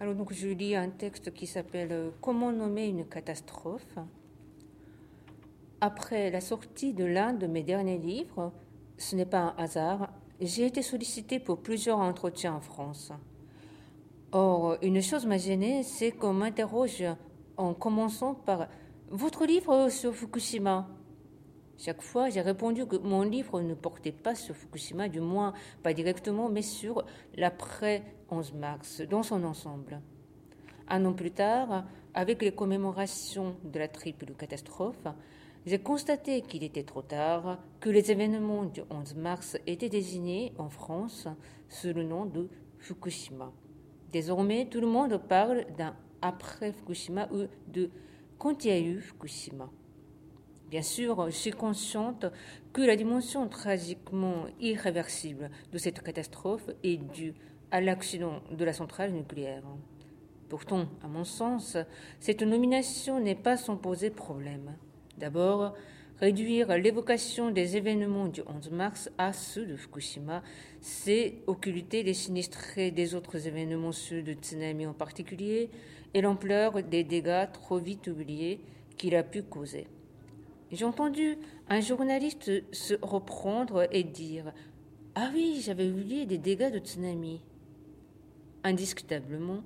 Alors donc je lis un texte qui s'appelle euh, Comment nommer une catastrophe? Après la sortie de l'un de mes derniers livres, ce n'est pas un hasard, j'ai été sollicité pour plusieurs entretiens en France. Or, une chose m'a gênée, c'est qu'on m'interroge en commençant par Votre livre sur Fukushima? Chaque fois, j'ai répondu que mon livre ne portait pas sur Fukushima, du moins pas directement, mais sur l'après 11 mars, dans son ensemble. Un an plus tard, avec les commémorations de la triple catastrophe, j'ai constaté qu'il était trop tard, que les événements du 11 mars étaient désignés en France sous le nom de Fukushima. Désormais, tout le monde parle d'un après Fukushima ou de quand il y a eu Fukushima. Bien sûr, je suis consciente que la dimension tragiquement irréversible de cette catastrophe est due à l'accident de la centrale nucléaire. Pourtant, à mon sens, cette nomination n'est pas sans poser problème. D'abord, réduire l'évocation des événements du 11 mars à ceux de Fukushima, c'est occulter les sinistrés des autres événements, ceux de tsunami en particulier, et l'ampleur des dégâts trop vite oubliés qu'il a pu causer. J'ai entendu un journaliste se reprendre et dire Ah oui, j'avais oublié des dégâts de tsunami. Indiscutablement,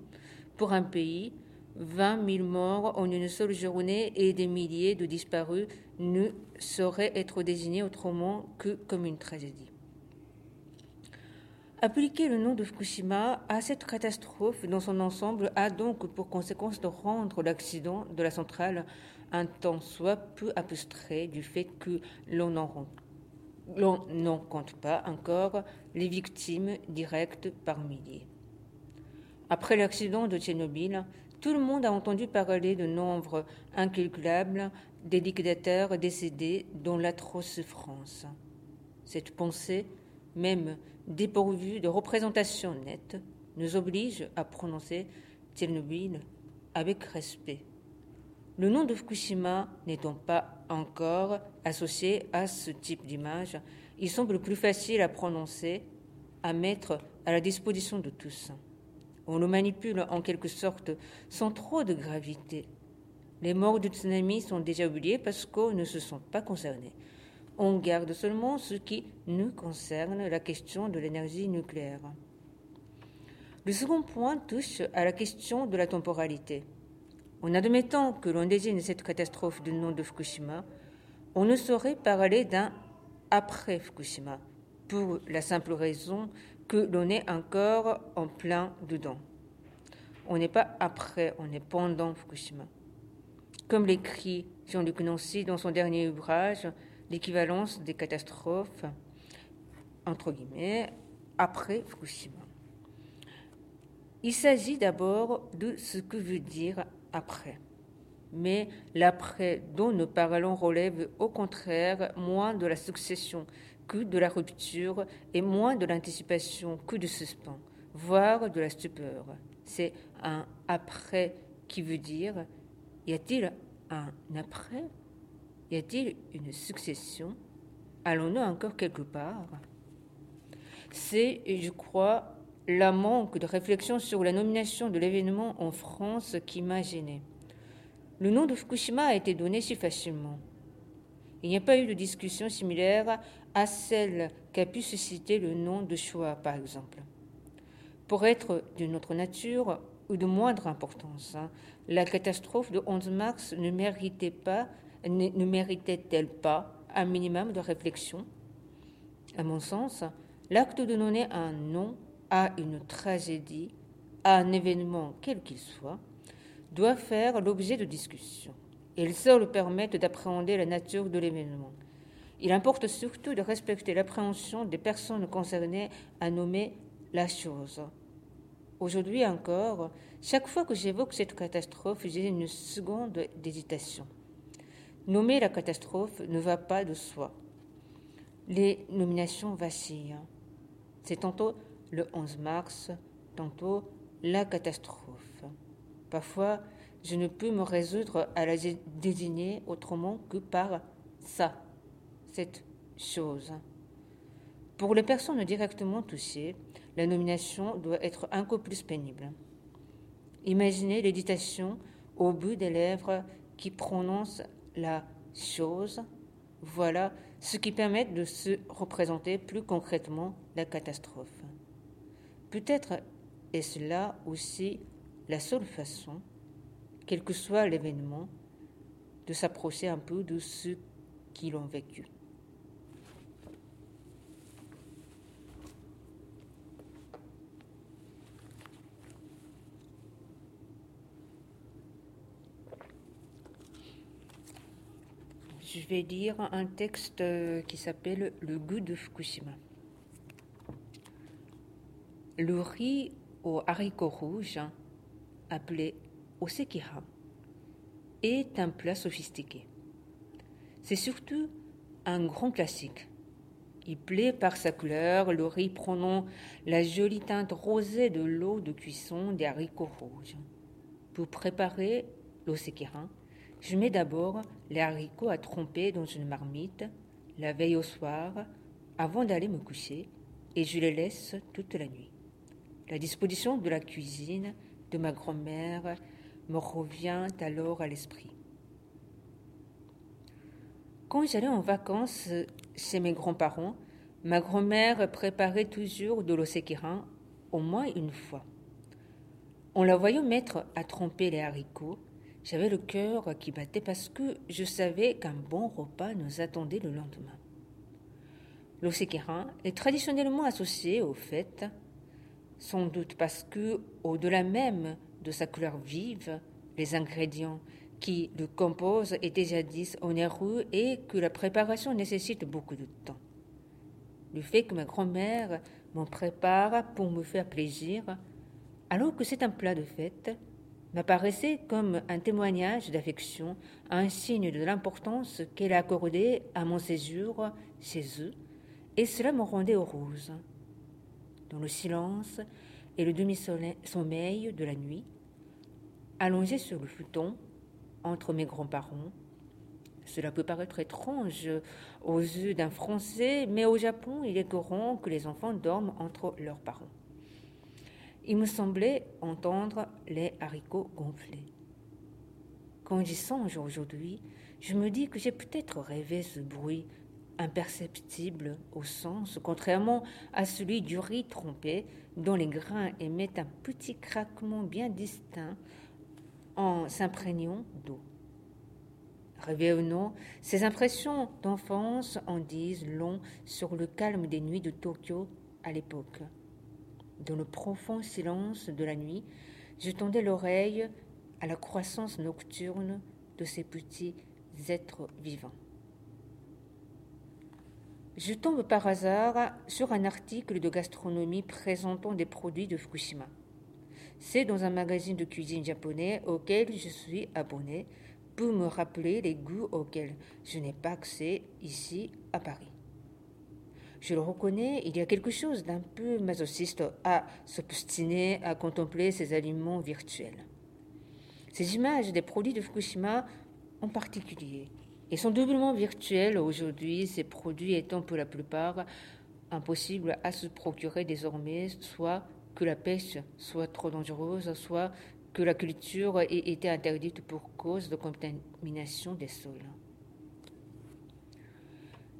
pour un pays, 20 000 morts en une seule journée et des milliers de disparus ne sauraient être désignés autrement que comme une tragédie. Appliquer le nom de Fukushima à cette catastrophe dans son ensemble a donc pour conséquence de rendre l'accident de la centrale un temps soit peu abstrait du fait que l'on n'en compte pas encore les victimes directes par milliers. Après l'accident de Tchernobyl, tout le monde a entendu parler de nombre incalculable des liquidateurs décédés dans l'atroce souffrance. Cette pensée, même dépourvue de représentation nette, nous oblige à prononcer Tchernobyl avec respect. Le nom de Fukushima n'étant pas encore associé à ce type d'image, il semble plus facile à prononcer, à mettre à la disposition de tous. On le manipule en quelque sorte sans trop de gravité. Les morts du tsunami sont déjà oubliés parce qu'on ne se sont pas concernés. On garde seulement ce qui nous concerne, la question de l'énergie nucléaire. Le second point touche à la question de la temporalité. En admettant que l'on désigne cette catastrophe du nom de Fukushima, on ne saurait parler d'un après Fukushima, pour la simple raison que l'on est encore en plein dedans. On n'est pas après, on est pendant Fukushima. Comme l'écrit Jean-Luc Nancy dans son dernier ouvrage, L'équivalence des catastrophes, entre guillemets, après Fukushima. Il s'agit d'abord de ce que veut dire après. Mais l'après dont nous parlons relève au contraire moins de la succession que de la rupture et moins de l'anticipation que du suspens, voire de la stupeur. C'est un après qui veut dire y a-t-il un après? Y a-t-il une succession? Allons-nous encore quelque part? C'est, je crois, la manque de réflexion sur la nomination de l'événement en France qui m'a gêné. Le nom de Fukushima a été donné si facilement. Il n'y a pas eu de discussion similaire à celle qu'a pu susciter le nom de Shoah, par exemple. Pour être d'une autre nature ou de moindre importance, hein, la catastrophe de 11 mars ne méritait pas, ne méritait-elle pas un minimum de réflexion? À mon sens, l'acte de donner un nom à une tragédie, à un événement quel qu'il soit, doit faire l'objet de discussions. Et seul permettent d'appréhender la nature de l'événement. Il importe surtout de respecter l'appréhension des personnes concernées à nommer la chose. Aujourd'hui encore, chaque fois que j'évoque cette catastrophe, j'ai une seconde d'hésitation. Nommer la catastrophe ne va pas de soi. Les nominations vacillent. C'est tantôt le 11 mars, tantôt la catastrophe. Parfois, je ne peux me résoudre à la désigner autrement que par ça, cette chose. Pour les personnes directement touchées, la nomination doit être un peu plus pénible. Imaginez l'éditation au bout des lèvres qui prononce la chose. Voilà ce qui permet de se représenter plus concrètement la catastrophe. Peut-être est-ce là aussi la seule façon, quel que soit l'événement, de s'approcher un peu de ceux qui l'ont vécu. Je vais lire un texte qui s'appelle Le goût de Fukushima. Le riz aux haricots rouges, appelé osekira, est un plat sophistiqué. C'est surtout un grand classique. Il plaît par sa couleur, le riz prenant la jolie teinte rosée de l'eau de cuisson des haricots rouges. Pour préparer l'osekira, je mets d'abord les haricots à tromper dans une marmite la veille au soir avant d'aller me coucher et je les laisse toute la nuit. La disposition de la cuisine de ma grand-mère me revient alors à l'esprit. Quand j'allais en vacances chez mes grands-parents, ma grand-mère préparait toujours de l'osséquirin au moins une fois. En la voyant mettre à tremper les haricots, j'avais le cœur qui battait parce que je savais qu'un bon repas nous attendait le lendemain. L'osséquirin est traditionnellement associé au fait sans doute parce que, au-delà même de sa couleur vive, les ingrédients qui le composent étaient jadis onéreux et que la préparation nécessite beaucoup de temps. Le fait que ma grand-mère m'en prépare pour me faire plaisir, alors que c'est un plat de fête, m'apparaissait comme un témoignage d'affection, un signe de l'importance qu'elle a accordée à mon séjour chez eux, et cela me rendait heureuse dans le silence et le demi-sommeil de la nuit, allongé sur le futon entre mes grands-parents. Cela peut paraître étrange aux yeux d'un Français, mais au Japon, il est courant que les enfants dorment entre leurs parents. Il me semblait entendre les haricots gonfler. Quand j'y songe aujourd'hui, je me dis que j'ai peut-être rêvé ce bruit imperceptible au sens, contrairement à celui du riz trompé, dont les grains émettent un petit craquement bien distinct en s'imprégnant d'eau. Non, ces impressions d'enfance en disent long sur le calme des nuits de Tokyo à l'époque. Dans le profond silence de la nuit, je tendais l'oreille à la croissance nocturne de ces petits êtres vivants je tombe par hasard sur un article de gastronomie présentant des produits de Fukushima. C'est dans un magazine de cuisine japonais auquel je suis abonné pour me rappeler les goûts auxquels je n'ai pas accès ici à Paris. Je le reconnais, il y a quelque chose d'un peu masochiste à s'obstiner à contempler ces aliments virtuels. Ces images des produits de Fukushima en particulier ils sont doublement virtuels aujourd'hui, ces produits étant pour la plupart impossibles à se procurer désormais, soit que la pêche soit trop dangereuse, soit que la culture ait été interdite pour cause de contamination des sols.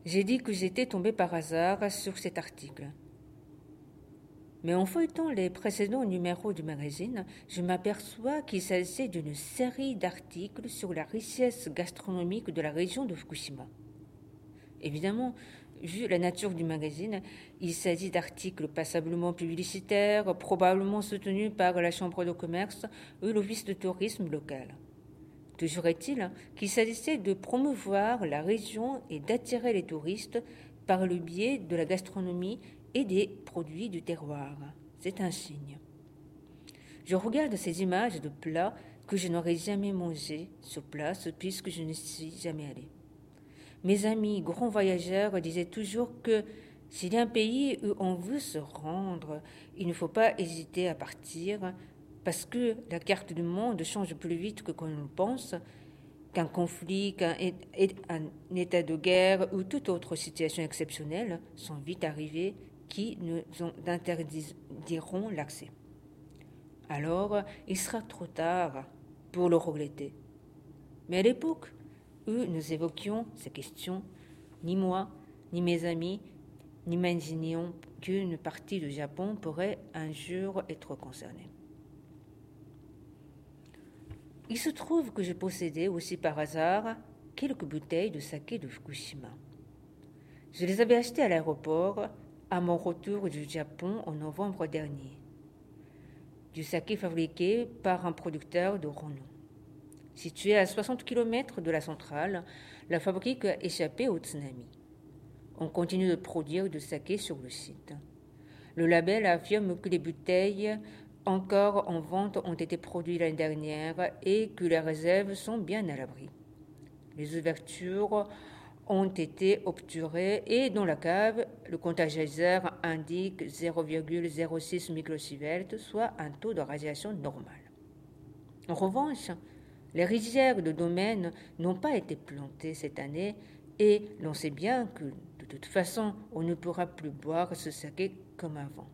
J'ai dit que j'étais tombé par hasard sur cet article. Mais en feuilletant les précédents numéros du magazine, je m'aperçois qu'il s'agissait d'une série d'articles sur la richesse gastronomique de la région de Fukushima. Évidemment, vu la nature du magazine, il s'agit d'articles passablement publicitaires, probablement soutenus par la Chambre de commerce ou l'Office de tourisme local. Toujours est-il qu'il s'agissait de promouvoir la région et d'attirer les touristes par le biais de la gastronomie et des produits du terroir. C'est un signe. Je regarde ces images de plats que je n'aurais jamais mangés sur place puisque je ne suis jamais allé. Mes amis grands voyageurs disaient toujours que s'il y a un pays où on veut se rendre, il ne faut pas hésiter à partir parce que la carte du monde change plus vite que qu'on le pense, qu'un conflit, qu'un état de guerre ou toute autre situation exceptionnelle sont vite arrivés qui nous interdiront l'accès. Alors, il sera trop tard pour le regretter. Mais à l'époque où nous évoquions ces questions, ni moi, ni mes amis, n'imaginions qu'une partie du Japon pourrait un jour être concernée. Il se trouve que je possédais aussi par hasard quelques bouteilles de saké de Fukushima. Je les avais achetées à l'aéroport à mon retour du Japon en novembre dernier. Du saké fabriqué par un producteur de renom. Situé à 60 km de la centrale, la fabrique a échappé au tsunami. On continue de produire du saké sur le site. Le label affirme que les bouteilles encore en vente ont été produites l'année dernière et que les réserves sont bien à l'abri. Les ouvertures ont été obturées et dans la cave, le comptageur indique 0,06 microsieverts, soit un taux de radiation normal. En revanche, les rizières de domaine n'ont pas été plantées cette année et l'on sait bien que de toute façon, on ne pourra plus boire ce saké comme avant.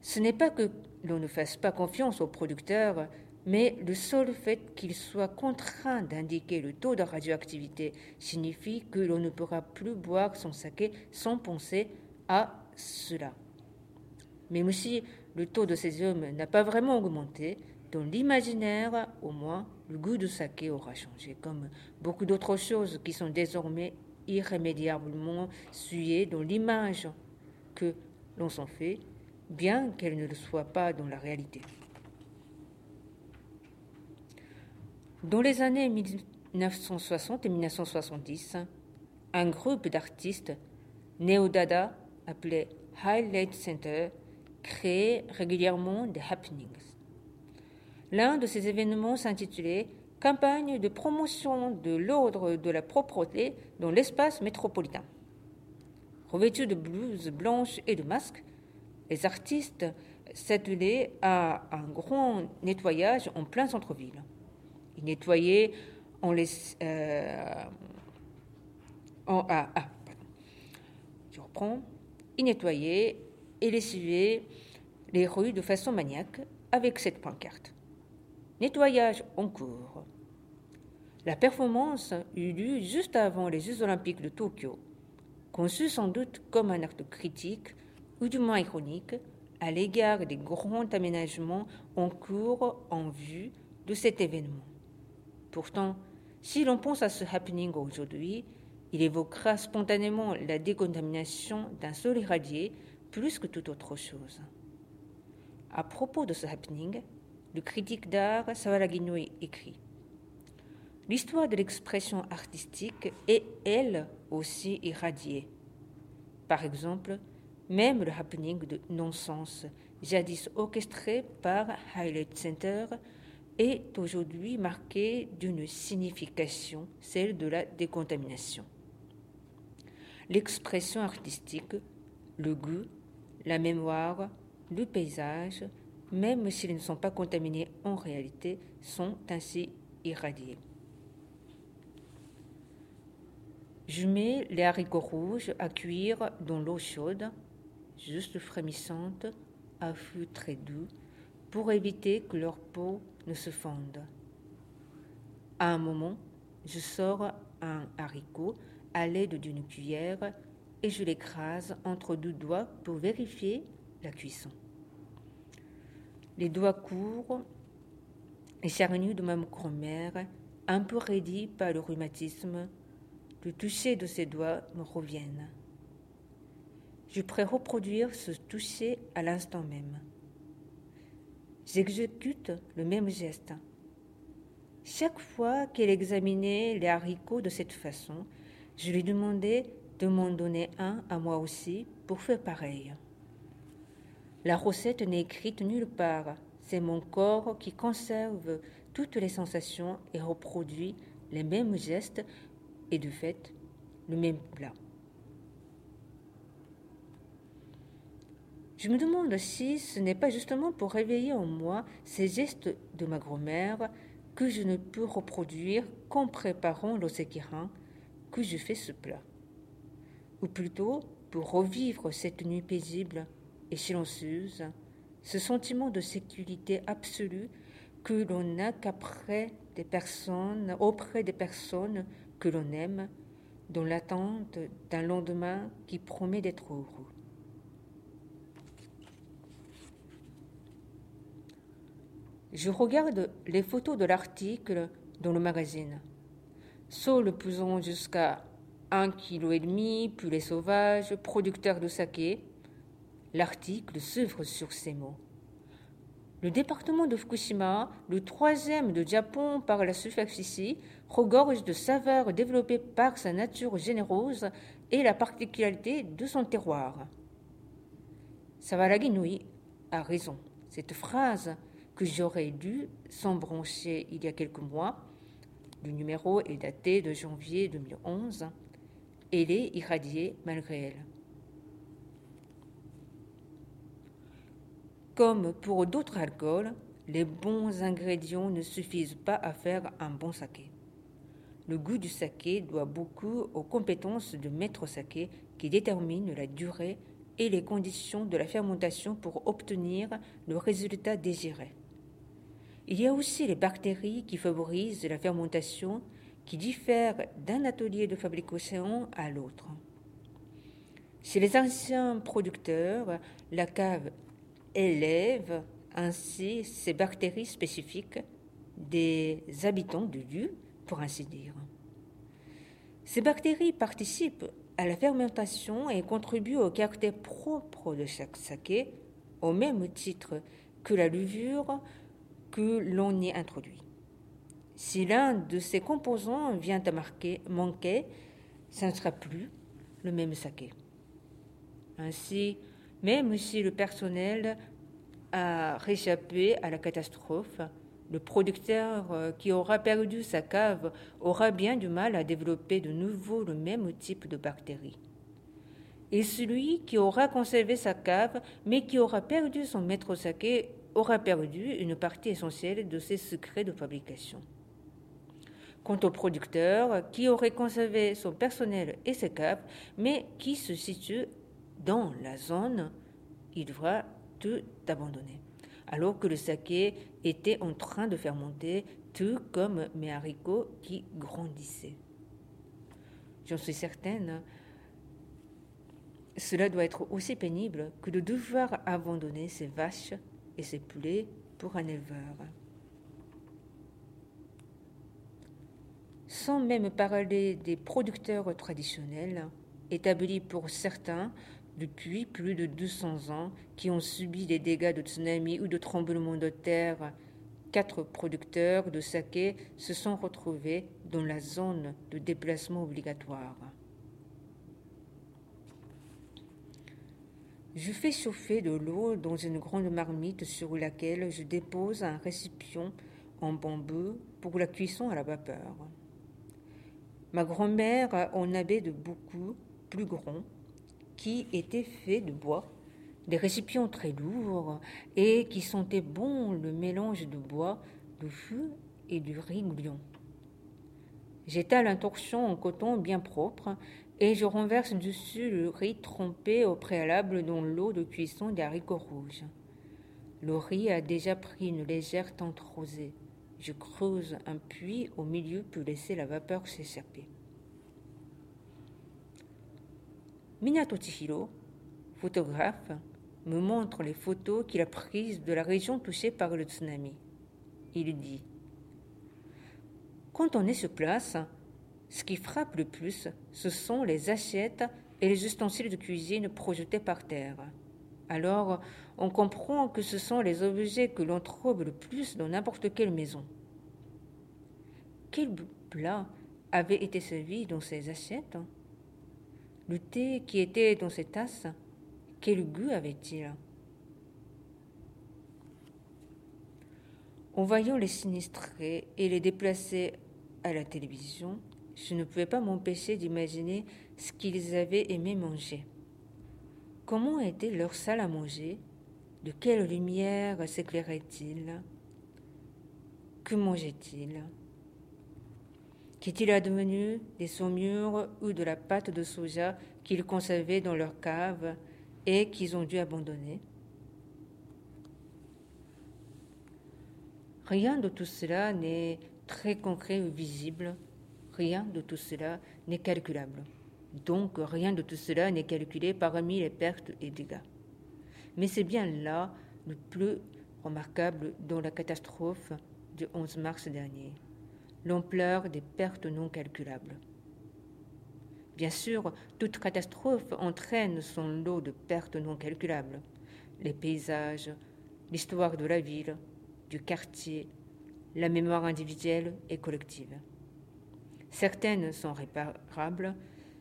Ce n'est pas que l'on ne fasse pas confiance aux producteurs, mais le seul fait qu'il soit contraint d'indiquer le taux de radioactivité signifie que l'on ne pourra plus boire son saké sans penser à cela. Même si le taux de césium n'a pas vraiment augmenté, dans l'imaginaire, au moins, le goût du saké aura changé, comme beaucoup d'autres choses qui sont désormais irrémédiablement suées dans l'image que l'on s'en fait, bien qu'elle ne le soit pas dans la réalité. Dans les années 1960 et 1970, un groupe d'artistes néo-dada appelé Highlight Center créait régulièrement des happenings. L'un de ces événements s'intitulait Campagne de promotion de l'ordre de la propreté dans l'espace métropolitain. Revêtus de blouses blanches et de masques, les artistes s'attelaient à un grand nettoyage en plein centre-ville. En les. Euh, en, ah, ah, Je reprends. Et lessivaient les rues de façon maniaque avec cette pancarte. Nettoyage en cours. La performance eut lieu juste avant les Jeux olympiques de Tokyo, conçue sans doute comme un acte critique, ou du moins ironique, à l'égard des grands aménagements en cours en vue de cet événement. Pourtant, si l'on pense à ce happening aujourd'hui, il évoquera spontanément la décontamination d'un sol irradié plus que toute autre chose. À propos de ce happening, le critique d'art Savalaginoi écrit L'histoire de l'expression artistique est, elle aussi, irradiée. Par exemple, même le happening de non-sens, jadis orchestré par Highlight Center, est aujourd'hui marqué d'une signification, celle de la décontamination. L'expression artistique, le goût, la mémoire, le paysage, même s'ils ne sont pas contaminés en réalité, sont ainsi irradiés. Je mets les haricots rouges à cuire dans l'eau chaude, juste frémissante, à feu très doux, pour éviter que leur peau ne se fonde. À un moment, je sors un haricot à l'aide d'une cuillère et je l'écrase entre deux doigts pour vérifier la cuisson les doigts courts et charnus de ma grand-mère, un peu raidis par le rhumatisme, le toucher de ses doigts me reviennent. Je pourrais reproduire ce toucher à l'instant même. J'exécute le même geste. Chaque fois qu'elle examinait les haricots de cette façon, je lui demandais de m'en donner un à moi aussi pour faire pareil. La recette n'est écrite nulle part. C'est mon corps qui conserve toutes les sensations et reproduit les mêmes gestes et de fait le même plat. Je me demande si ce n'est pas justement pour réveiller en moi ces gestes de ma grand-mère que je ne peux reproduire qu'en préparant l'osekiran que je fais ce plat. Ou plutôt pour revivre cette nuit paisible et silencieuse ce sentiment de sécurité absolue que l'on n'a qu'après des personnes, auprès des personnes que l'on aime, dans l'attente d'un lendemain qui promet d'être heureux. Je regarde les photos de l'article dans le magazine. Saule pesant jusqu'à un kilo et demi, poulet sauvage, producteur de saké. L'article s'ouvre sur ces mots. Le département de Fukushima, le troisième de Japon par la superficie, regorge de saveurs développées par sa nature généreuse et la particularité de son terroir. Savaragi Nui a raison. Cette phrase que j'aurais dû s'embrancher il y a quelques mois, le numéro est daté de janvier 2011, elle est irradiée malgré elle. Comme pour d'autres alcools, les bons ingrédients ne suffisent pas à faire un bon saké. Le goût du saké doit beaucoup aux compétences de maître saké qui déterminent la durée et les conditions de la fermentation pour obtenir le résultat désiré. Il y a aussi les bactéries qui favorisent la fermentation qui diffèrent d'un atelier de fabrication à l'autre. Chez les anciens producteurs, la cave élève ainsi ces bactéries spécifiques des habitants du lieu, pour ainsi dire. Ces bactéries participent à la fermentation et contribuent au caractère propre de chaque saké, au même titre que la levure que l'on y introduit. Si l'un de ces composants vient à manquer, ça ne sera plus le même saké. Ainsi, même si le personnel a réchappé à la catastrophe, le producteur euh, qui aura perdu sa cave aura bien du mal à développer de nouveau le même type de bactéries. Et celui qui aura conservé sa cave, mais qui aura perdu son maître saké, aura perdu une partie essentielle de ses secrets de fabrication. Quant au producteur qui aurait conservé son personnel et ses caves, mais qui se situe dans la zone, il devra tout abandonner. Alors que le saké était en train de fermenter, tout comme mes haricots qui grandissaient. J'en suis certaine, cela doit être aussi pénible que de devoir abandonner ses vaches et ses poulets pour un éleveur. Sans même parler des producteurs traditionnels, établis pour certains depuis plus de 200 ans qui ont subi des dégâts de tsunami ou de tremblements de terre. Quatre producteurs de saké se sont retrouvés dans la zone de déplacement obligatoire. Je fais chauffer de l'eau dans une grande marmite sur laquelle je dépose un récipient en bambou pour la cuisson à la vapeur. Ma grand-mère en avait de beaucoup plus grands qui étaient faits de bois, des récipients très lourds et qui sentaient bon le mélange de bois, de feu et du riz. J'étale un torchon en coton bien propre et je renverse dessus le riz trempé au préalable dans l'eau de cuisson des haricots rouges. Le riz a déjà pris une légère teinte rosée. Je creuse un puits au milieu pour laisser la vapeur s'échapper. Minato Chihiro, photographe, me montre les photos qu'il a prises de la région touchée par le tsunami. Il dit Quand on est sur place, ce qui frappe le plus, ce sont les assiettes et les ustensiles de cuisine projetés par terre. Alors, on comprend que ce sont les objets que l'on trouve le plus dans n'importe quelle maison. Quel plat avait été servi dans ces assiettes? Le thé qui était dans ces tasses, quel goût avait-il? En voyant les sinistrés et les déplacer à la télévision, je ne pouvais pas m'empêcher d'imaginer ce qu'ils avaient aimé manger. Comment était leur salle à manger? De quelle lumière s'éclairait-il? Que mangeait-il? Qu'est-il advenu des saumures ou de la pâte de soja qu'ils conservaient dans leur cave et qu'ils ont dû abandonner? Rien de tout cela n'est très concret ou visible. Rien de tout cela n'est calculable. Donc rien de tout cela n'est calculé parmi les pertes et dégâts. Mais c'est bien là le plus remarquable dans la catastrophe du 11 mars dernier, l'ampleur des pertes non calculables. Bien sûr, toute catastrophe entraîne son lot de pertes non calculables. Les paysages, l'histoire de la ville, du quartier, la mémoire individuelle et collective. Certaines sont réparables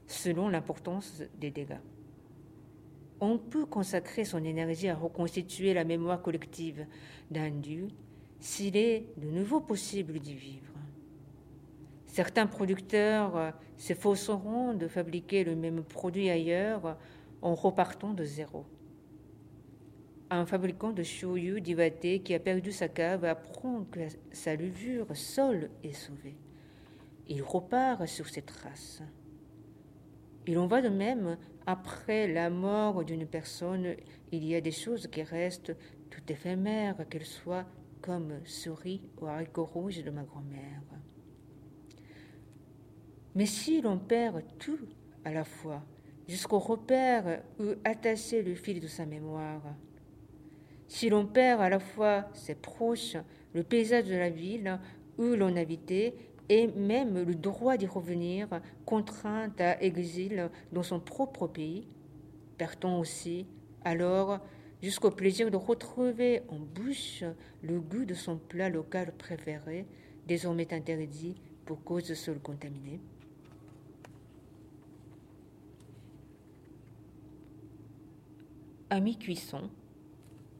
selon l'importance des dégâts. On peut consacrer son énergie à reconstituer la mémoire collective d'un lieu s'il est de nouveau possible d'y vivre. Certains producteurs s'efforceront de fabriquer le même produit ailleurs en repartant de zéro. Un fabricant de shoyu divaté qui a perdu sa cave apprend que sa levure seule est sauvée. Il repart sur ses traces. Il en va de même après la mort d'une personne. Il y a des choses qui restent tout éphémères, qu'elles soient comme souris ou haricots rouges de ma grand-mère. Mais si l'on perd tout à la fois, jusqu'au repère où attacher le fil de sa mémoire, si l'on perd à la fois ses proches, le paysage de la ville où l'on habitait et même le droit d'y revenir, contraint à exil dans son propre pays, perd-on aussi alors jusqu'au plaisir de retrouver en bouche le goût de son plat local préféré, désormais interdit pour cause de sol contaminé. À mi-cuisson,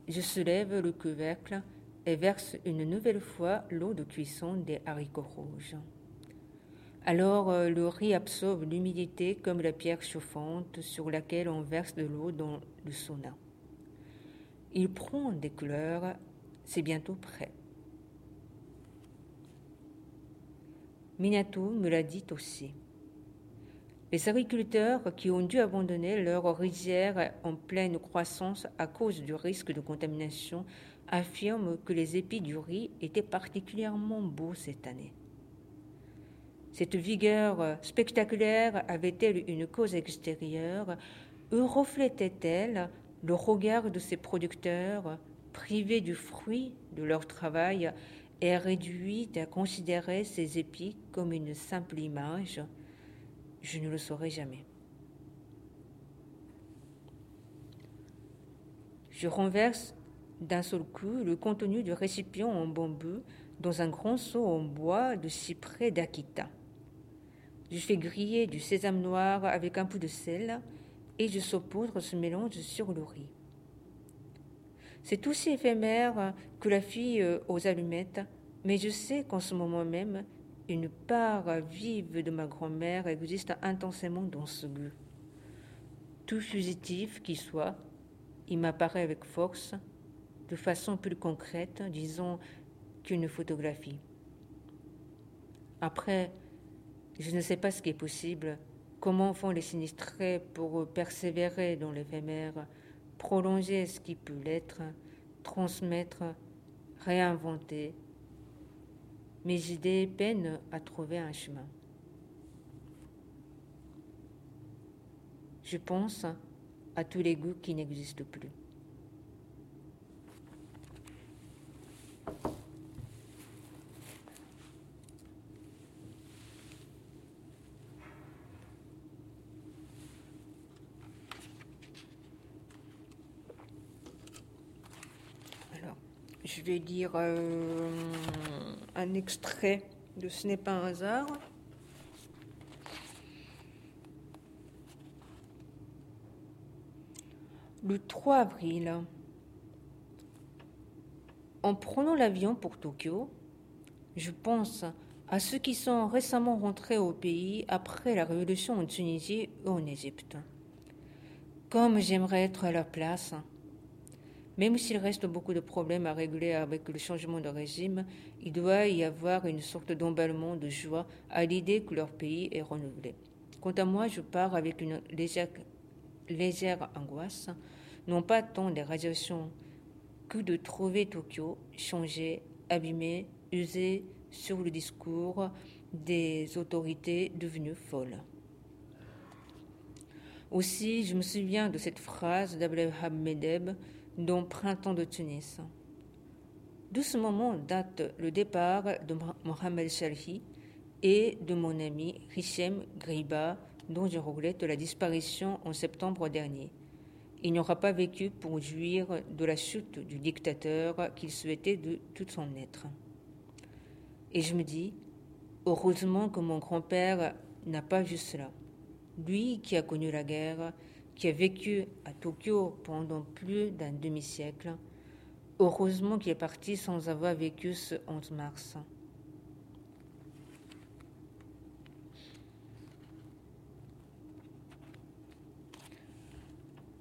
je soulève le couvercle et verse une nouvelle fois l'eau de cuisson des haricots rouges. Alors euh, le riz absorbe l'humidité comme la pierre chauffante sur laquelle on verse de l'eau dans le sauna. Il prend des couleurs, c'est bientôt prêt. Minato me l'a dit aussi. Les agriculteurs qui ont dû abandonner leur rizière en pleine croissance à cause du risque de contamination affirment que les épis du riz étaient particulièrement beaux cette année. Cette vigueur spectaculaire avait-elle une cause extérieure? Ou reflétait-elle le regard de ces producteurs privés du fruit de leur travail et réduits à considérer ces épis comme une simple image? Je ne le saurai jamais. Je renverse d'un seul coup le contenu du récipient en bambou dans un grand seau en bois de cyprès d'Akita. Je fais griller du sésame noir avec un peu de sel et je saupoudre ce mélange sur le riz. C'est aussi éphémère que la fille aux allumettes, mais je sais qu'en ce moment même, une part vive de ma grand-mère existe intensément dans ce goût. Tout fugitif qui soit, il m'apparaît avec force, de façon plus concrète, disons, qu'une photographie. Après, je ne sais pas ce qui est possible, comment font les sinistrés pour persévérer dans l'éphémère, prolonger ce qui peut l'être, transmettre, réinventer, mes idées peinent à trouver un chemin. Je pense à tous les goûts qui n'existent plus. Je vais dire euh, un extrait de Ce n'est pas un hasard. Le 3 avril, en prenant l'avion pour Tokyo, je pense à ceux qui sont récemment rentrés au pays après la révolution en Tunisie ou en Égypte. Comme j'aimerais être à leur place, même s'il reste beaucoup de problèmes à régler avec le changement de régime, il doit y avoir une sorte d'emballement de joie à l'idée que leur pays est renouvelé. Quant à moi, je pars avec une légère, angoisse, non pas tant des radiations que de trouver Tokyo changé abîmés, usés sur le discours des autorités devenues folles. Aussi, je me souviens de cette phrase d'Abdelhab Medeb dans Printemps de Tunis. De ce moment date le départ de Mohamed Shalhi et de mon ami Hichem Griba, dont je regrette la disparition en septembre dernier. Il n'aura pas vécu pour jouir de la chute du dictateur qu'il souhaitait de tout son être. Et je me dis, heureusement que mon grand-père n'a pas vu cela. Lui qui a connu la guerre, qui a vécu à Tokyo pendant plus d'un demi-siècle, heureusement qu'il est parti sans avoir vécu ce 11 mars.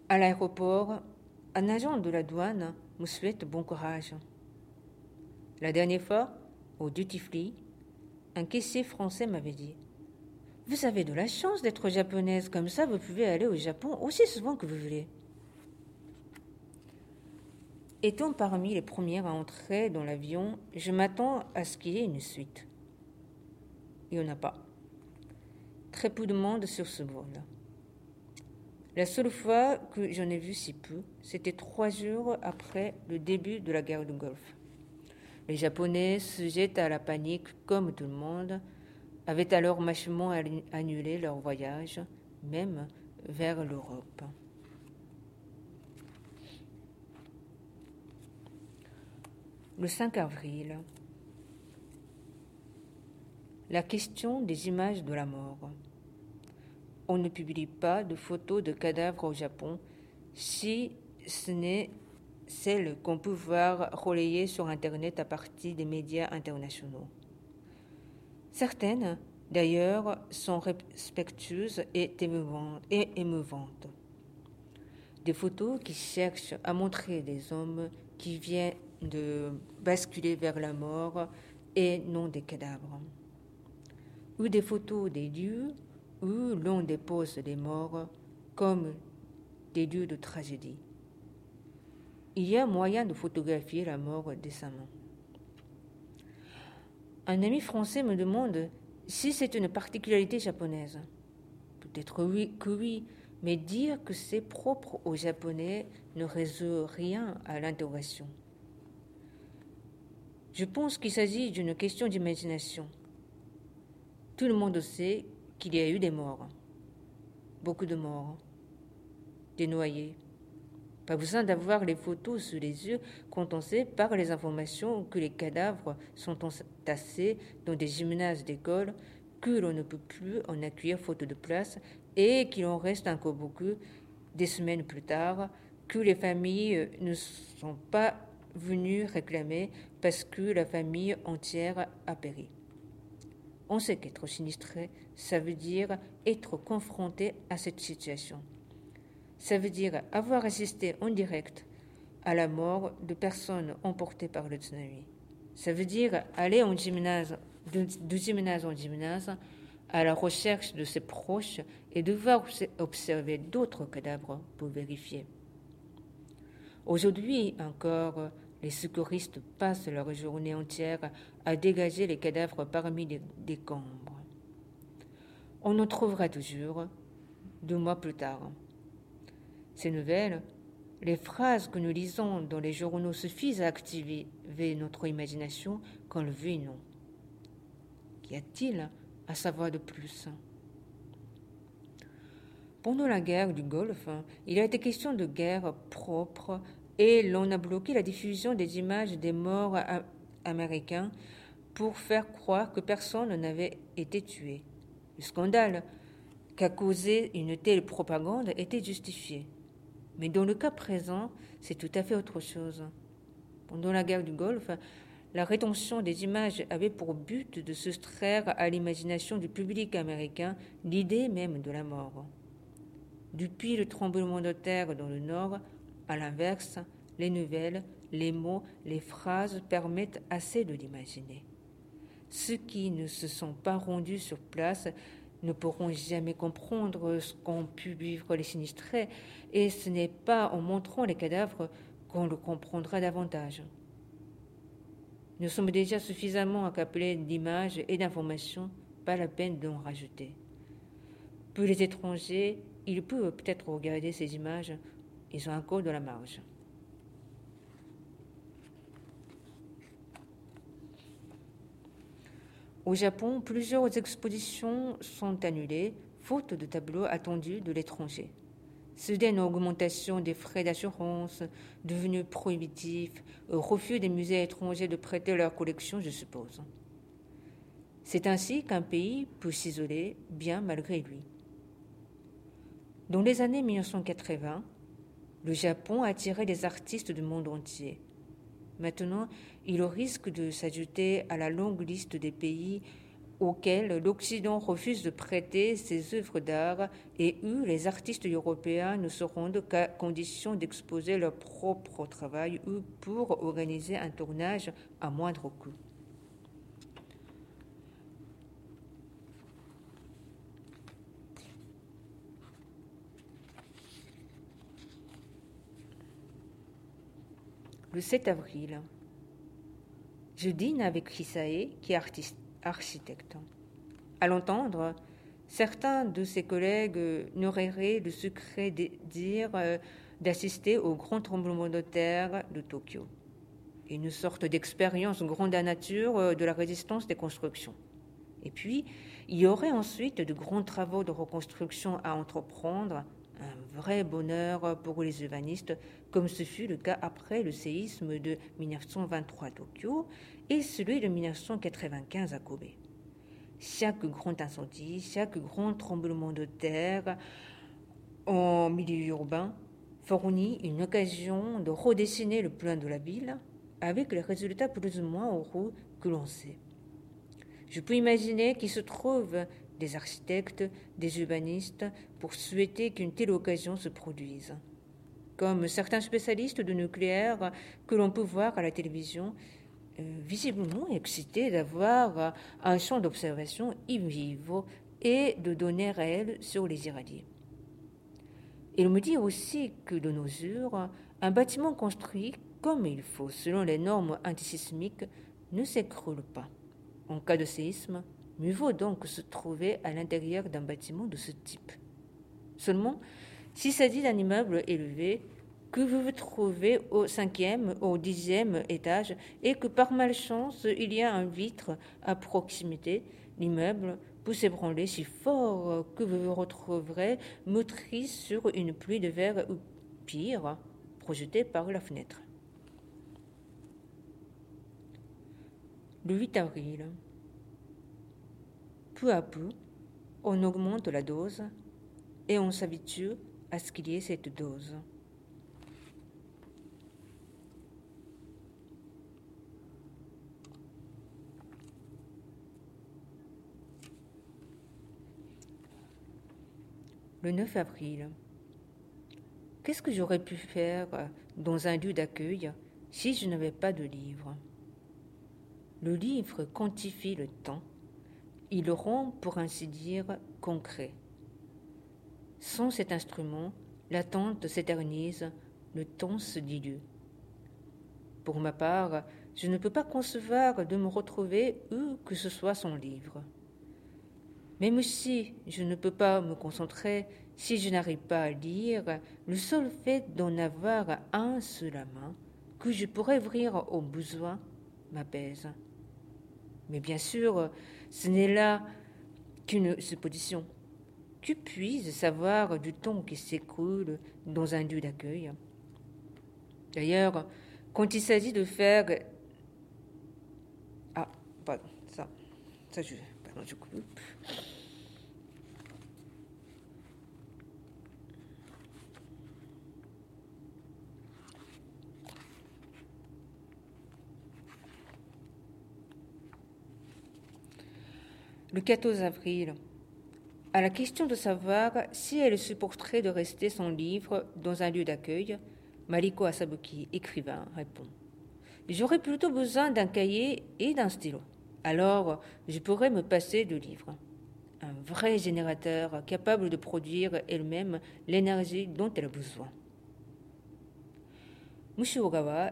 À l'aéroport, un agent de la douane me souhaite bon courage. La dernière fois, au duty free, un caissier français m'avait dit vous avez de la chance d'être japonaise, comme ça vous pouvez aller au Japon aussi souvent que vous voulez. Étant parmi les premières à entrer dans l'avion, je m'attends à ce qu'il y ait une suite. Il n'y en a pas. Très peu de monde sur ce vol. La seule fois que j'en ai vu si peu, c'était trois jours après le début de la guerre du Golfe. Les Japonais se jettent à la panique comme tout le monde, avaient alors machement annulé leur voyage, même vers l'Europe. Le 5 avril, la question des images de la mort. On ne publie pas de photos de cadavres au Japon si ce n'est celle qu'on peut voir relayées sur Internet à partir des médias internationaux. Certaines, d'ailleurs, sont respectueuses et émouvantes. Des photos qui cherchent à montrer des hommes qui viennent de basculer vers la mort et non des cadavres. Ou des photos des lieux où l'on dépose des morts comme des lieux de tragédie. Il y a moyen de photographier la mort décemment. Un ami français me demande si c'est une particularité japonaise. Peut-être oui que oui, mais dire que c'est propre aux Japonais ne résout rien à l'interrogation. Je pense qu'il s'agit d'une question d'imagination. Tout le monde sait qu'il y a eu des morts, beaucoup de morts, des noyés, pas besoin d'avoir les photos sous les yeux quand on sait par les informations que les cadavres sont entassés dans des gymnases d'école, que l'on ne peut plus en accueillir faute de place et qu'il en reste encore beaucoup des semaines plus tard, que les familles ne sont pas venues réclamer parce que la famille entière a péri. On sait qu'être sinistré, ça veut dire être confronté à cette situation. Ça veut dire avoir assisté en direct à la mort de personnes emportées par le tsunami. Ça veut dire aller en gymnase, de, gymnase en gymnase à la recherche de ses proches et devoir observer d'autres cadavres pour vérifier. Aujourd'hui encore, les secouristes passent leur journée entière à dégager les cadavres parmi les décombres. On en trouvera toujours deux mois plus tard. Ces nouvelles, les phrases que nous lisons dans les journaux suffisent à activer notre imagination quand le veut non. Qu'y a-t-il à savoir de plus? Pendant la guerre du Golfe, il a été question de guerre propre et l'on a bloqué la diffusion des images des morts américains pour faire croire que personne n'avait été tué. Le scandale qu'a causé une telle propagande était justifié. Mais dans le cas présent, c'est tout à fait autre chose. Pendant la guerre du Golfe, la rétention des images avait pour but de soustraire à l'imagination du public américain l'idée même de la mort. Depuis le tremblement de terre dans le Nord, à l'inverse, les nouvelles, les mots, les phrases permettent assez de l'imaginer. Ceux qui ne se sont pas rendus sur place ne pourront jamais comprendre ce qu'ont pu vivre les sinistrés, et ce n'est pas en montrant les cadavres qu'on le comprendra davantage. Nous sommes déjà suffisamment accablés d'images et d'informations, pas la peine d'en rajouter. Pour les étrangers, ils peuvent peut-être regarder ces images, ils ont encore de la marge. Au Japon, plusieurs expositions sont annulées, faute de tableaux attendus de l'étranger. Soudaine augmentation des frais d'assurance, devenus prohibitifs, refus des musées étrangers de prêter leurs collections, je suppose. C'est ainsi qu'un pays peut s'isoler bien malgré lui. Dans les années 1980, le Japon attirait des artistes du monde entier. Maintenant, il risque de s'ajouter à la longue liste des pays auxquels l'Occident refuse de prêter ses œuvres d'art et où les artistes européens ne seront qu'à condition d'exposer leur propre travail ou pour organiser un tournage à moindre coût. Le 7 avril, je dîne avec Hisae, qui est architecte. À l'entendre, certains de ses collègues n'auraient le secret euh, d'assister au grand tremblement de terre de Tokyo, une sorte d'expérience grande à nature euh, de la résistance des constructions. Et puis, il y aurait ensuite de grands travaux de reconstruction à entreprendre, un vrai bonheur pour les urbanistes, comme ce fut le cas après le séisme de 1923 à Tokyo et celui de 1995 à Kobe. Chaque grand incendie, chaque grand tremblement de terre en milieu urbain fournit une occasion de redessiner le plan de la ville avec les résultats plus ou moins heureux que l'on sait. Je peux imaginer qu'il se trouve des architectes, des urbanistes pour souhaiter qu'une telle occasion se produise. Comme certains spécialistes de nucléaire que l'on peut voir à la télévision euh, visiblement excité d'avoir un champ d'observation in vivo et de données réelles sur les irradiés. Il me dit aussi que de nos jours, un bâtiment construit comme il faut selon les normes antisismiques ne s'écroule pas. En cas de séisme, mieux vaut donc se trouver à l'intérieur d'un bâtiment de ce type. Seulement, s'il s'agit d'un immeuble élevé, que vous vous trouvez au cinquième, au dixième étage et que par malchance il y a un vitre à proximité, l'immeuble peut s'ébranler si fort que vous vous retrouverez motrice sur une pluie de verre ou pire, projetée par la fenêtre. Le 8 avril. Peu à peu, on augmente la dose et on s'habitue à ce qu'il y ait cette dose. le 9 avril. Qu'est-ce que j'aurais pu faire dans un lieu d'accueil si je n'avais pas de livre? Le livre quantifie le temps. Il le rend, pour ainsi dire, concret. Sans cet instrument, l'attente s'éternise, le temps se dilue. Pour ma part, je ne peux pas concevoir de me retrouver où que ce soit sans livre. Même si je ne peux pas me concentrer, si je n'arrive pas à lire, le seul fait d'en avoir un sous la main, que je pourrais ouvrir au besoin, m'apaise. Mais bien sûr, ce n'est là qu'une supposition. Tu puisses savoir du temps qui s'écoule dans un lieu d'accueil? D'ailleurs, quand il s'agit de faire... Ah, pardon, ça, ça je... Pardon, je coupe. Le 14 avril, à la question de savoir si elle supporterait de rester son livre dans un lieu d'accueil, Mariko Asabuki, écrivain, répond J'aurais plutôt besoin d'un cahier et d'un stylo. Alors, je pourrais me passer de livres. Un vrai générateur capable de produire elle-même l'énergie dont elle a besoin. Mushi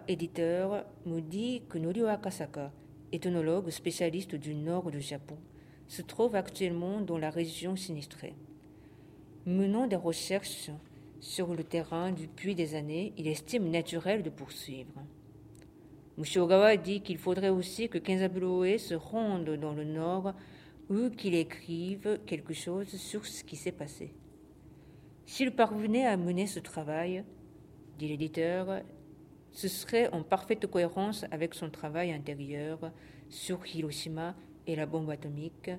éditeur, nous dit que Norio Akasaka, ethnologue spécialiste du nord du Japon, se trouve actuellement dans la région sinistrée. Menant des recherches sur le terrain depuis des années, il estime naturel de poursuivre. Mushogawa dit qu'il faudrait aussi que Kenzaburoe se rende dans le nord ou qu'il écrive quelque chose sur ce qui s'est passé. S'il parvenait à mener ce travail, dit l'éditeur, ce serait en parfaite cohérence avec son travail intérieur sur Hiroshima et la bombe atomique,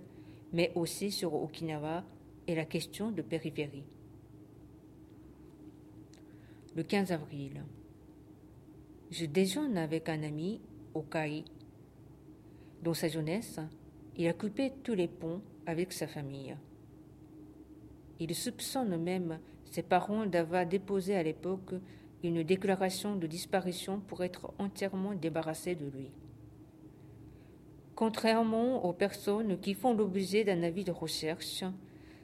mais aussi sur Okinawa et la question de périphérie. Le 15 avril, je déjeune avec un ami au Kai. Dans sa jeunesse, il a coupé tous les ponts avec sa famille. Il soupçonne même ses parents d'avoir déposé à l'époque une déclaration de disparition pour être entièrement débarrassés de lui. Contrairement aux personnes qui font l'objet d'un avis de recherche,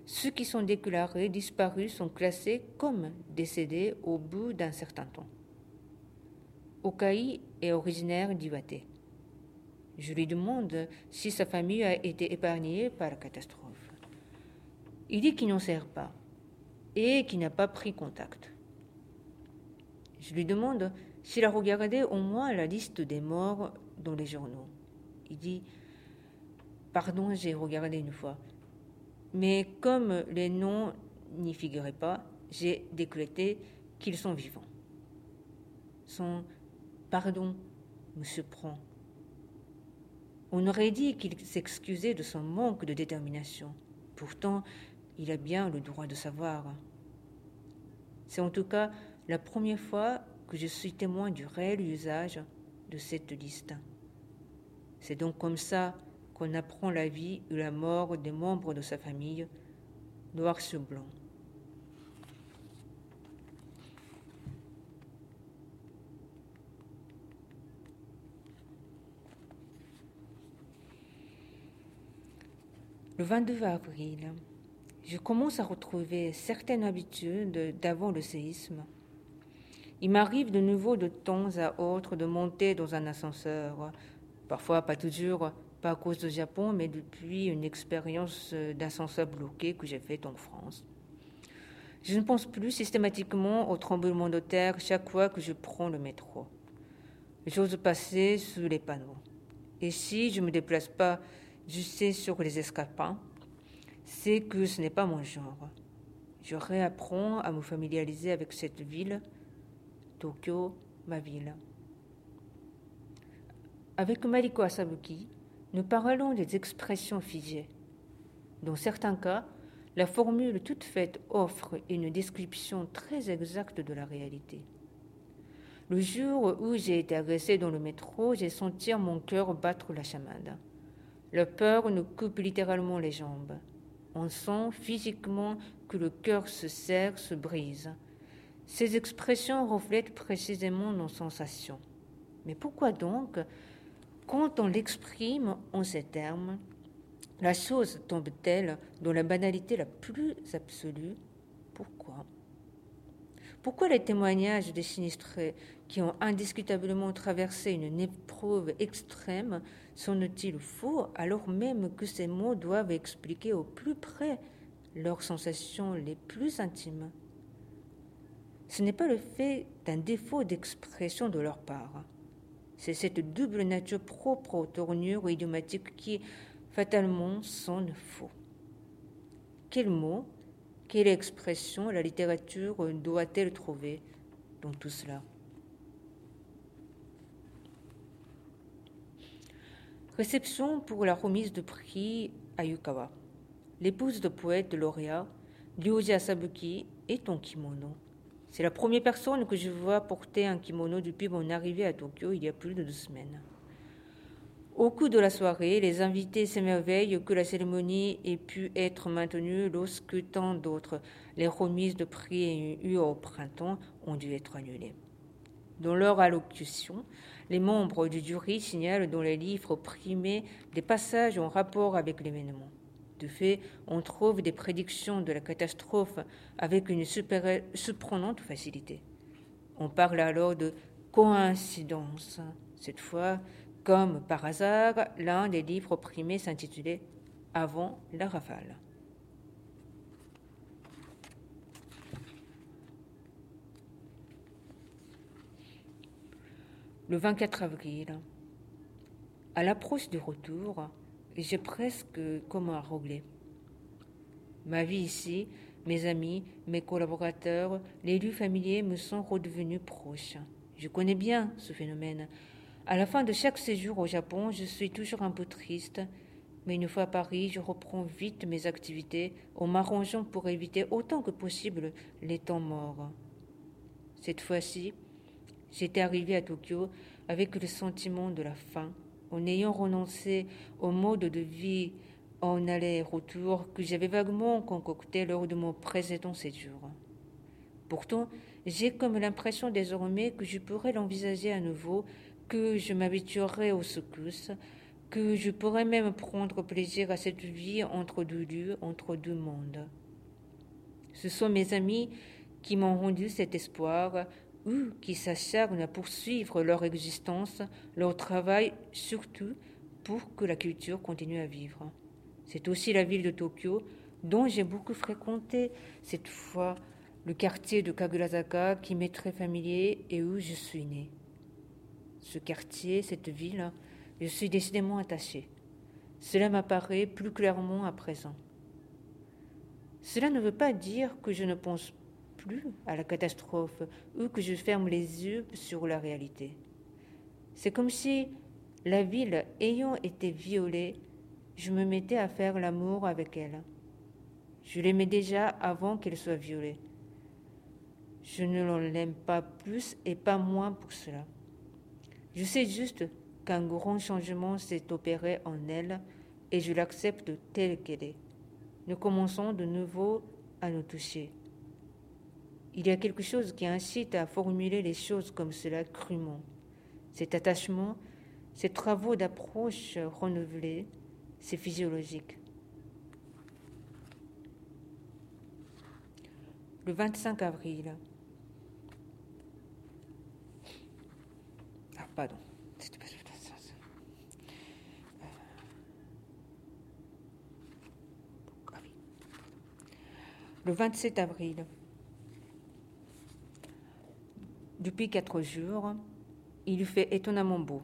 ceux qui sont déclarés disparus sont classés comme décédés au bout d'un certain temps. Okai est originaire d'Iwate. Je lui demande si sa famille a été épargnée par la catastrophe. Il dit qu'il n'en sert pas et qu'il n'a pas pris contact. Je lui demande s'il a regardé au moins la liste des morts dans les journaux. Il dit Pardon, j'ai regardé une fois. Mais comme les noms n'y figuraient pas, j'ai décrété qu'ils sont vivants. Son pardon me surprend. On aurait dit qu'il s'excusait de son manque de détermination. Pourtant, il a bien le droit de savoir. C'est en tout cas la première fois que je suis témoin du réel usage de cette liste. C'est donc comme ça qu'on apprend la vie ou la mort des membres de sa famille, noir sur blanc. Le 22 avril, je commence à retrouver certaines habitudes d'avant le séisme. Il m'arrive de nouveau de temps à autre de monter dans un ascenseur, parfois pas toujours, pas à cause du Japon, mais depuis une expérience d'ascenseur bloqué que j'ai faite en France. Je ne pense plus systématiquement au tremblement de terre chaque fois que je prends le métro. J'ose passer sous les panneaux. Et si je ne me déplace pas, je sais sur les escarpins, c'est que ce n'est pas mon genre. Je réapprends à me familiariser avec cette ville, Tokyo, ma ville. Avec Mariko Asabuki, nous parlons des expressions figées. Dans certains cas, la formule toute faite offre une description très exacte de la réalité. Le jour où j'ai été agressée dans le métro, j'ai senti mon cœur battre la chamade. La peur nous coupe littéralement les jambes. On sent physiquement que le cœur se serre, se brise. Ces expressions reflètent précisément nos sensations. Mais pourquoi donc, quand on l'exprime en ces termes, la chose tombe-t-elle dans la banalité la plus absolue? Pourquoi? Pourquoi les témoignages des sinistrés qui ont indiscutablement traversé une épreuve extrême sont-ils faux alors même que ces mots doivent expliquer au plus près leurs sensations les plus intimes? Ce n'est pas le fait d'un défaut d'expression de leur part. C'est cette double nature propre aux tournures idiomatiques qui, fatalement, sonne faux. Quel mot, quelle expression la littérature doit-elle trouver dans tout cela? Réception pour la remise de prix à Yukawa. L'épouse de poète lauréat, Ryuji Asabuki, est en kimono. C'est la première personne que je vois porter un kimono depuis mon arrivée à Tokyo il y a plus de deux semaines. Au cours de la soirée, les invités s'émerveillent que la cérémonie ait pu être maintenue lorsque tant d'autres, les remises de prix eues au printemps, ont dû être annulées. Dans leur allocution, les membres du jury signalent dans les livres primés des passages en rapport avec l'événement. Fait, on trouve des prédictions de la catastrophe avec une surprenante facilité. On parle alors de Coïncidence. Cette fois, comme par hasard, l'un des livres primés s'intitulait Avant la rafale. Le 24 avril, à l'approche du retour, j'ai presque comme un. Ma vie ici, mes amis, mes collaborateurs, les lieux familiers me sont redevenus proches. Je connais bien ce phénomène. À la fin de chaque séjour au Japon, je suis toujours un peu triste, mais une fois à Paris, je reprends vite mes activités en m'arrangeant pour éviter autant que possible les temps morts. Cette fois-ci, j'étais arrivé à Tokyo avec le sentiment de la faim, en ayant renoncé au mode de vie en aller-retour que j'avais vaguement concocté lors de mon précédent séjour. Pourtant, j'ai comme l'impression désormais que je pourrais l'envisager à nouveau, que je m'habituerai aux secousses, que je pourrais même prendre plaisir à cette vie entre deux lieux, entre deux mondes. Ce sont mes amis qui m'ont rendu cet espoir, qui s'acharnent à poursuivre leur existence, leur travail, surtout pour que la culture continue à vivre. C'est aussi la ville de Tokyo dont j'ai beaucoup fréquenté cette fois le quartier de Kagurazaka qui m'est très familier et où je suis né. Ce quartier, cette ville, je suis décidément attaché. Cela m'apparaît plus clairement à présent. Cela ne veut pas dire que je ne pense plus à la catastrophe ou que je ferme les yeux sur la réalité. C'est comme si la ville ayant été violée je me mettais à faire l'amour avec elle. Je l'aimais déjà avant qu'elle soit violée. Je ne l'aime pas plus et pas moins pour cela. Je sais juste qu'un grand changement s'est opéré en elle et je l'accepte telle qu'elle est. Nous commençons de nouveau à nous toucher. Il y a quelque chose qui incite à formuler les choses comme cela crûment. Cet attachement, ces travaux d'approche renouvelés, c'est physiologique. Le 25 avril. Ah, pardon. Le 27 avril. Depuis quatre jours, il fait étonnamment beau.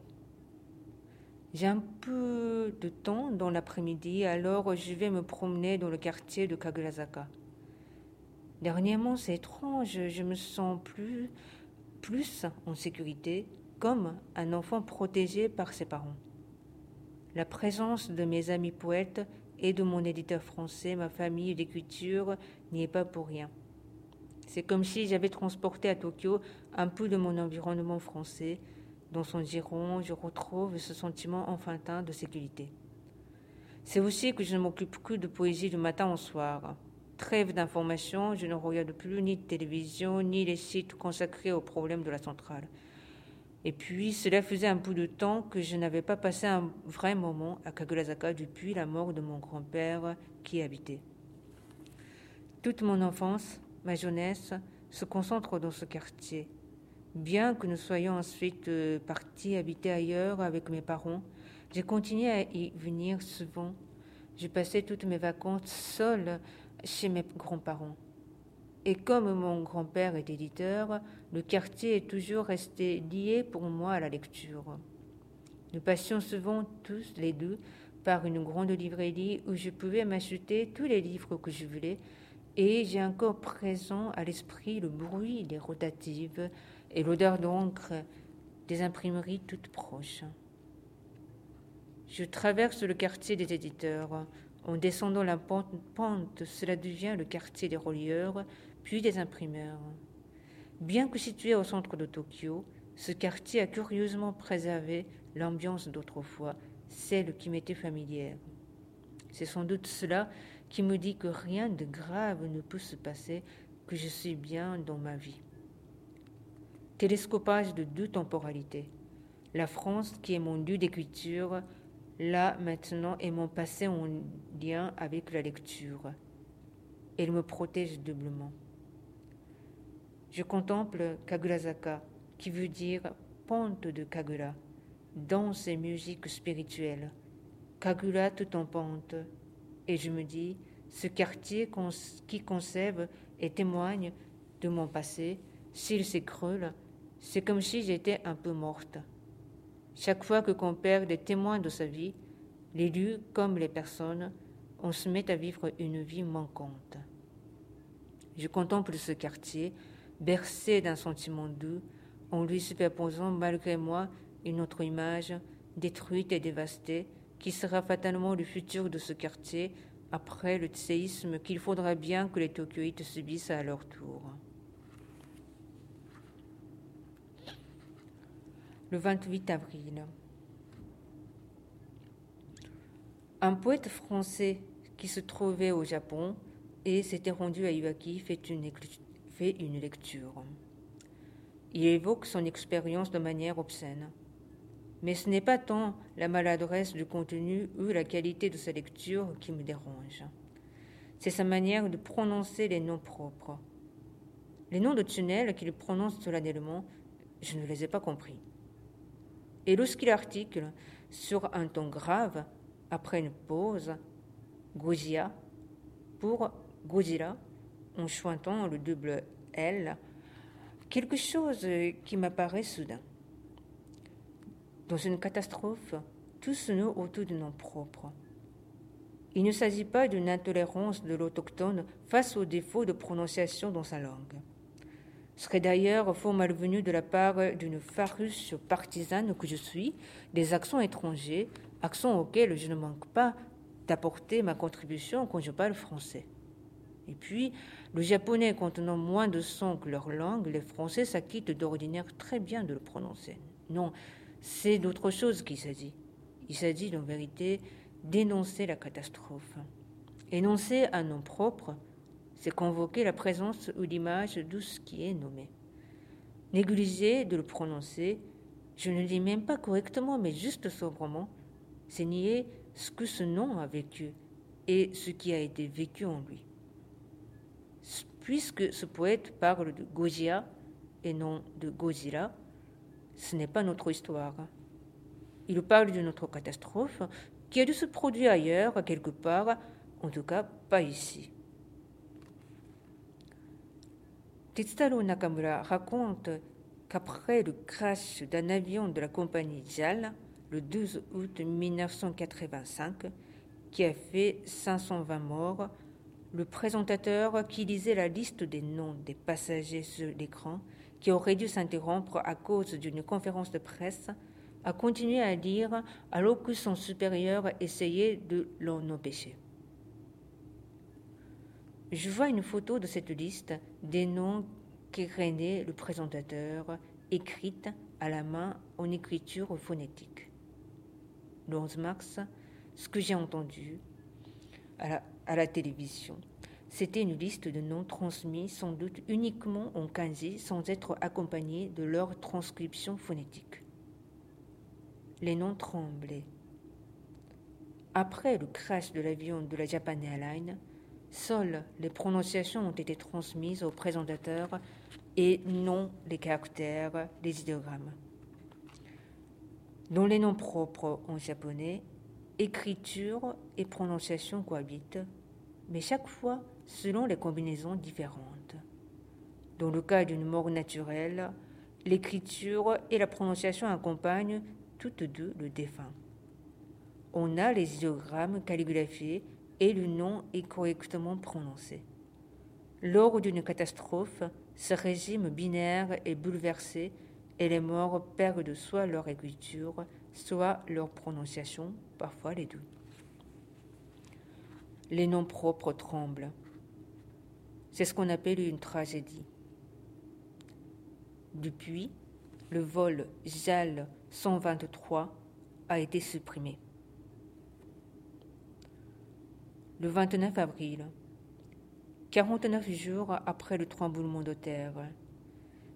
J'ai un peu de temps dans l'après-midi, alors je vais me promener dans le quartier de Kagurazaka. Dernièrement, c'est étrange, je me sens plus, plus en sécurité, comme un enfant protégé par ses parents. La présence de mes amis poètes et de mon éditeur français, ma famille d'écriture, n'y est pas pour rien. C'est comme si j'avais transporté à Tokyo un peu de mon environnement français, dans son giron, je retrouve ce sentiment enfantin de sécurité. C'est aussi que je ne m'occupe que de poésie du matin au soir. Trêve d'informations, je ne regarde plus ni de télévision, ni les sites consacrés aux problèmes de la centrale. Et puis, cela faisait un bout de temps que je n'avais pas passé un vrai moment à Kagurazaka depuis la mort de mon grand-père qui y habitait. Toute mon enfance, ma jeunesse, se concentre dans ce quartier. Bien que nous soyons ensuite euh, partis habiter ailleurs avec mes parents, j'ai continué à y venir souvent. J'ai passé toutes mes vacances seule chez mes grands-parents. Et comme mon grand-père est éditeur, le quartier est toujours resté lié pour moi à la lecture. Nous passions souvent tous les deux par une grande librairie où je pouvais m'acheter tous les livres que je voulais, et j'ai encore présent à l'esprit le bruit des rotatives, et l'odeur d'encre des imprimeries toutes proches. Je traverse le quartier des éditeurs. En descendant la pente, cela devient le quartier des relieurs, puis des imprimeurs. Bien que situé au centre de Tokyo, ce quartier a curieusement préservé l'ambiance d'autrefois, celle qui m'était familière. C'est sans doute cela qui me dit que rien de grave ne peut se passer, que je suis bien dans ma vie télescopage de deux temporalités. La France, qui est mon lieu d'écriture, là maintenant est mon passé en lien avec la lecture. Elle me protège doublement. Je contemple Kagurazaka, qui veut dire pente de Kagura, danse et musique spirituelle. Kagura tout en pente. Et je me dis, ce quartier qui conserve et témoigne de mon passé, s'il s'écroule, c'est comme si j'étais un peu morte. Chaque fois que qu'on perd des témoins de sa vie, l'élu comme les personnes, on se met à vivre une vie manquante. Je contemple ce quartier, bercé d'un sentiment doux, en lui superposant malgré moi une autre image, détruite et dévastée, qui sera fatalement le futur de ce quartier après le séisme qu'il faudra bien que les Tokyoïtes subissent à leur tour. Le 28 avril. Un poète français qui se trouvait au Japon et s'était rendu à Iwaki fait une, fait une lecture. Il évoque son expérience de manière obscène. Mais ce n'est pas tant la maladresse du contenu ou la qualité de sa lecture qui me dérange. C'est sa manière de prononcer les noms propres. Les noms de tunnels qu'il prononce solennellement, je ne les ai pas compris. Et lorsqu'il articule sur un ton grave, après une pause, Gojia pour Gojira, en chointant le double L, quelque chose qui m'apparaît soudain. Dans une catastrophe, tout se noue autour de nom propre. Il ne s'agit pas d'une intolérance de l'autochtone face aux défauts de prononciation dans sa langue. Ce serait d'ailleurs fort malvenu de la part d'une farouche partisane que je suis des accents étrangers, accents auxquels je ne manque pas d'apporter ma contribution quand je parle français. Et puis, le japonais contenant moins de sons que leur langue, les Français s'acquittent d'ordinaire très bien de le prononcer. Non, c'est d'autre chose qu'il s'agit. Il s'agit en vérité d'énoncer la catastrophe. Énoncer un nom propre, c'est convoquer la présence ou l'image de ce qui est nommé. Négliger de le prononcer, je ne dis même pas correctement, mais juste sobrement, c'est nier ce que ce nom a vécu et ce qui a été vécu en lui. Puisque ce poète parle de Gojia et non de Gojira, ce n'est pas notre histoire. Il parle de notre catastrophe qui a dû se produire ailleurs, quelque part, en tout cas pas ici. Tetsutaro Nakamura raconte qu'après le crash d'un avion de la compagnie JAL, le 12 août 1985, qui a fait 520 morts, le présentateur qui lisait la liste des noms des passagers sur l'écran qui aurait dû s'interrompre à cause d'une conférence de presse, a continué à lire alors que son supérieur essayait de l'en empêcher. Je vois une photo de cette liste des noms qu'écrénait le présentateur, écrite à la main en écriture phonétique. Le 11 mars, ce que j'ai entendu à la télévision, c'était une liste de noms transmis sans doute uniquement en kanji sans être accompagnés de leur transcription phonétique. Les noms tremblaient. Après le crash de l'avion de la Japan Airlines, seules les prononciations ont été transmises aux présentateurs et non les caractères, les idéogrammes. Dans les noms propres en japonais, écriture et prononciation cohabitent, mais chaque fois selon les combinaisons différentes. Dans le cas d'une mort naturelle, l'écriture et la prononciation accompagnent toutes deux le défunt. On a les idéogrammes calligraphiés et le nom est correctement prononcé. Lors d'une catastrophe, ce régime binaire est bouleversé et les morts perdent soit leur écriture, soit leur prononciation, parfois les deux. Les noms propres tremblent. C'est ce qu'on appelle une tragédie. Depuis, le vol JAL 123 a été supprimé. Le 29 avril, 49 jours après le tremblement de terre,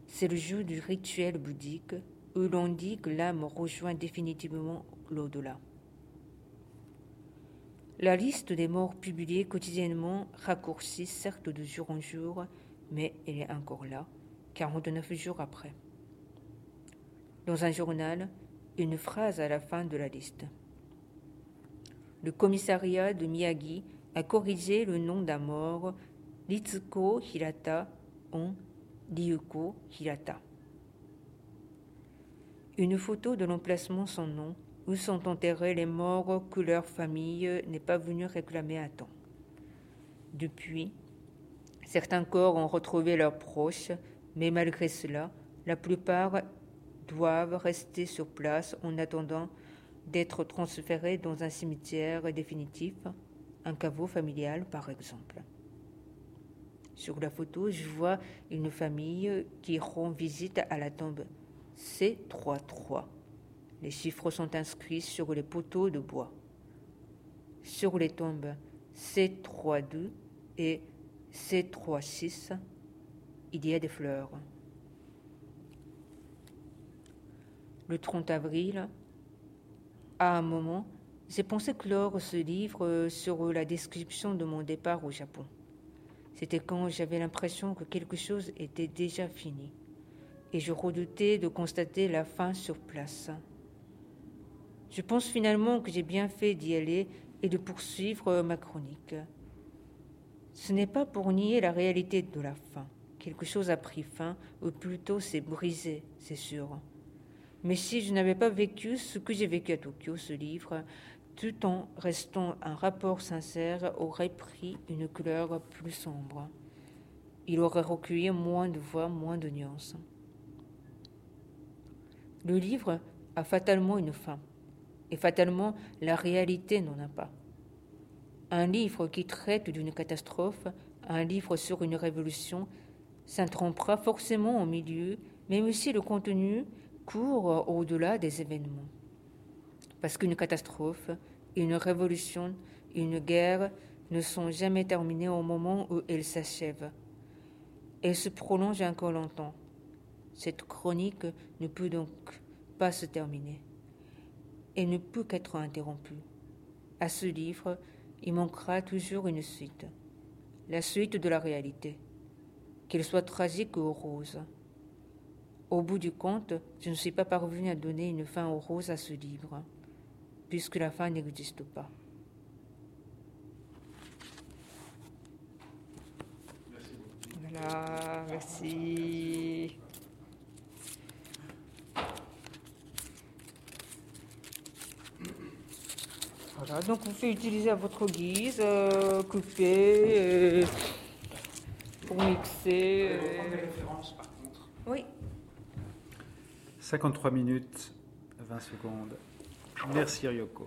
c'est le jour du rituel bouddhique où l'on dit que l'âme rejoint définitivement l'au-delà. La liste des morts publiée quotidiennement raccourcit certes de jour en jour, mais elle est encore là, 49 jours après. dans un journal une phrase à la fin de la liste. Le commissariat de Miyagi a corrigé le nom d'un mort, Litsuko Hirata en Ryuko Hirata. Une photo de l'emplacement sans nom où sont enterrés les morts que leur famille n'est pas venue réclamer à temps. Depuis, certains corps ont retrouvé leurs proches, mais malgré cela, la plupart doivent rester sur place en attendant d'être transférés dans un cimetière définitif, un caveau familial par exemple. Sur la photo, je vois une famille qui rend visite à la tombe C33. Les chiffres sont inscrits sur les poteaux de bois. Sur les tombes C32 et C36, il y a des fleurs. Le 30 avril, à un moment, j'ai pensé clore ce livre sur la description de mon départ au Japon. C'était quand j'avais l'impression que quelque chose était déjà fini et je redoutais de constater la fin sur place. Je pense finalement que j'ai bien fait d'y aller et de poursuivre ma chronique. Ce n'est pas pour nier la réalité de la fin. Quelque chose a pris fin, ou plutôt s'est brisé, c'est sûr. Mais si je n'avais pas vécu ce que j'ai vécu à Tokyo, ce livre, tout en restant un rapport sincère, aurait pris une couleur plus sombre. Il aurait recueilli moins de voix, moins de nuances. Le livre a fatalement une fin, et fatalement la réalité n'en a pas. Un livre qui traite d'une catastrophe, un livre sur une révolution, s'intrompera forcément au milieu, même si le contenu court au-delà des événements. Parce qu'une catastrophe, une révolution, une guerre ne sont jamais terminées au moment où elles s'achèvent. Elles se prolongent encore longtemps. Cette chronique ne peut donc pas se terminer. Elle ne peut qu'être interrompue. À ce livre, il manquera toujours une suite, la suite de la réalité, qu'elle soit tragique ou rose. Au bout du compte, je ne suis pas parvenu à donner une fin rose à ce livre, puisque la fin n'existe pas. Voilà, merci. Voilà, donc vous pouvez utiliser à votre guise, euh, couper, euh, pour mixer. Des références par contre. Oui. 53 minutes, 20 secondes. Merci Ryoko.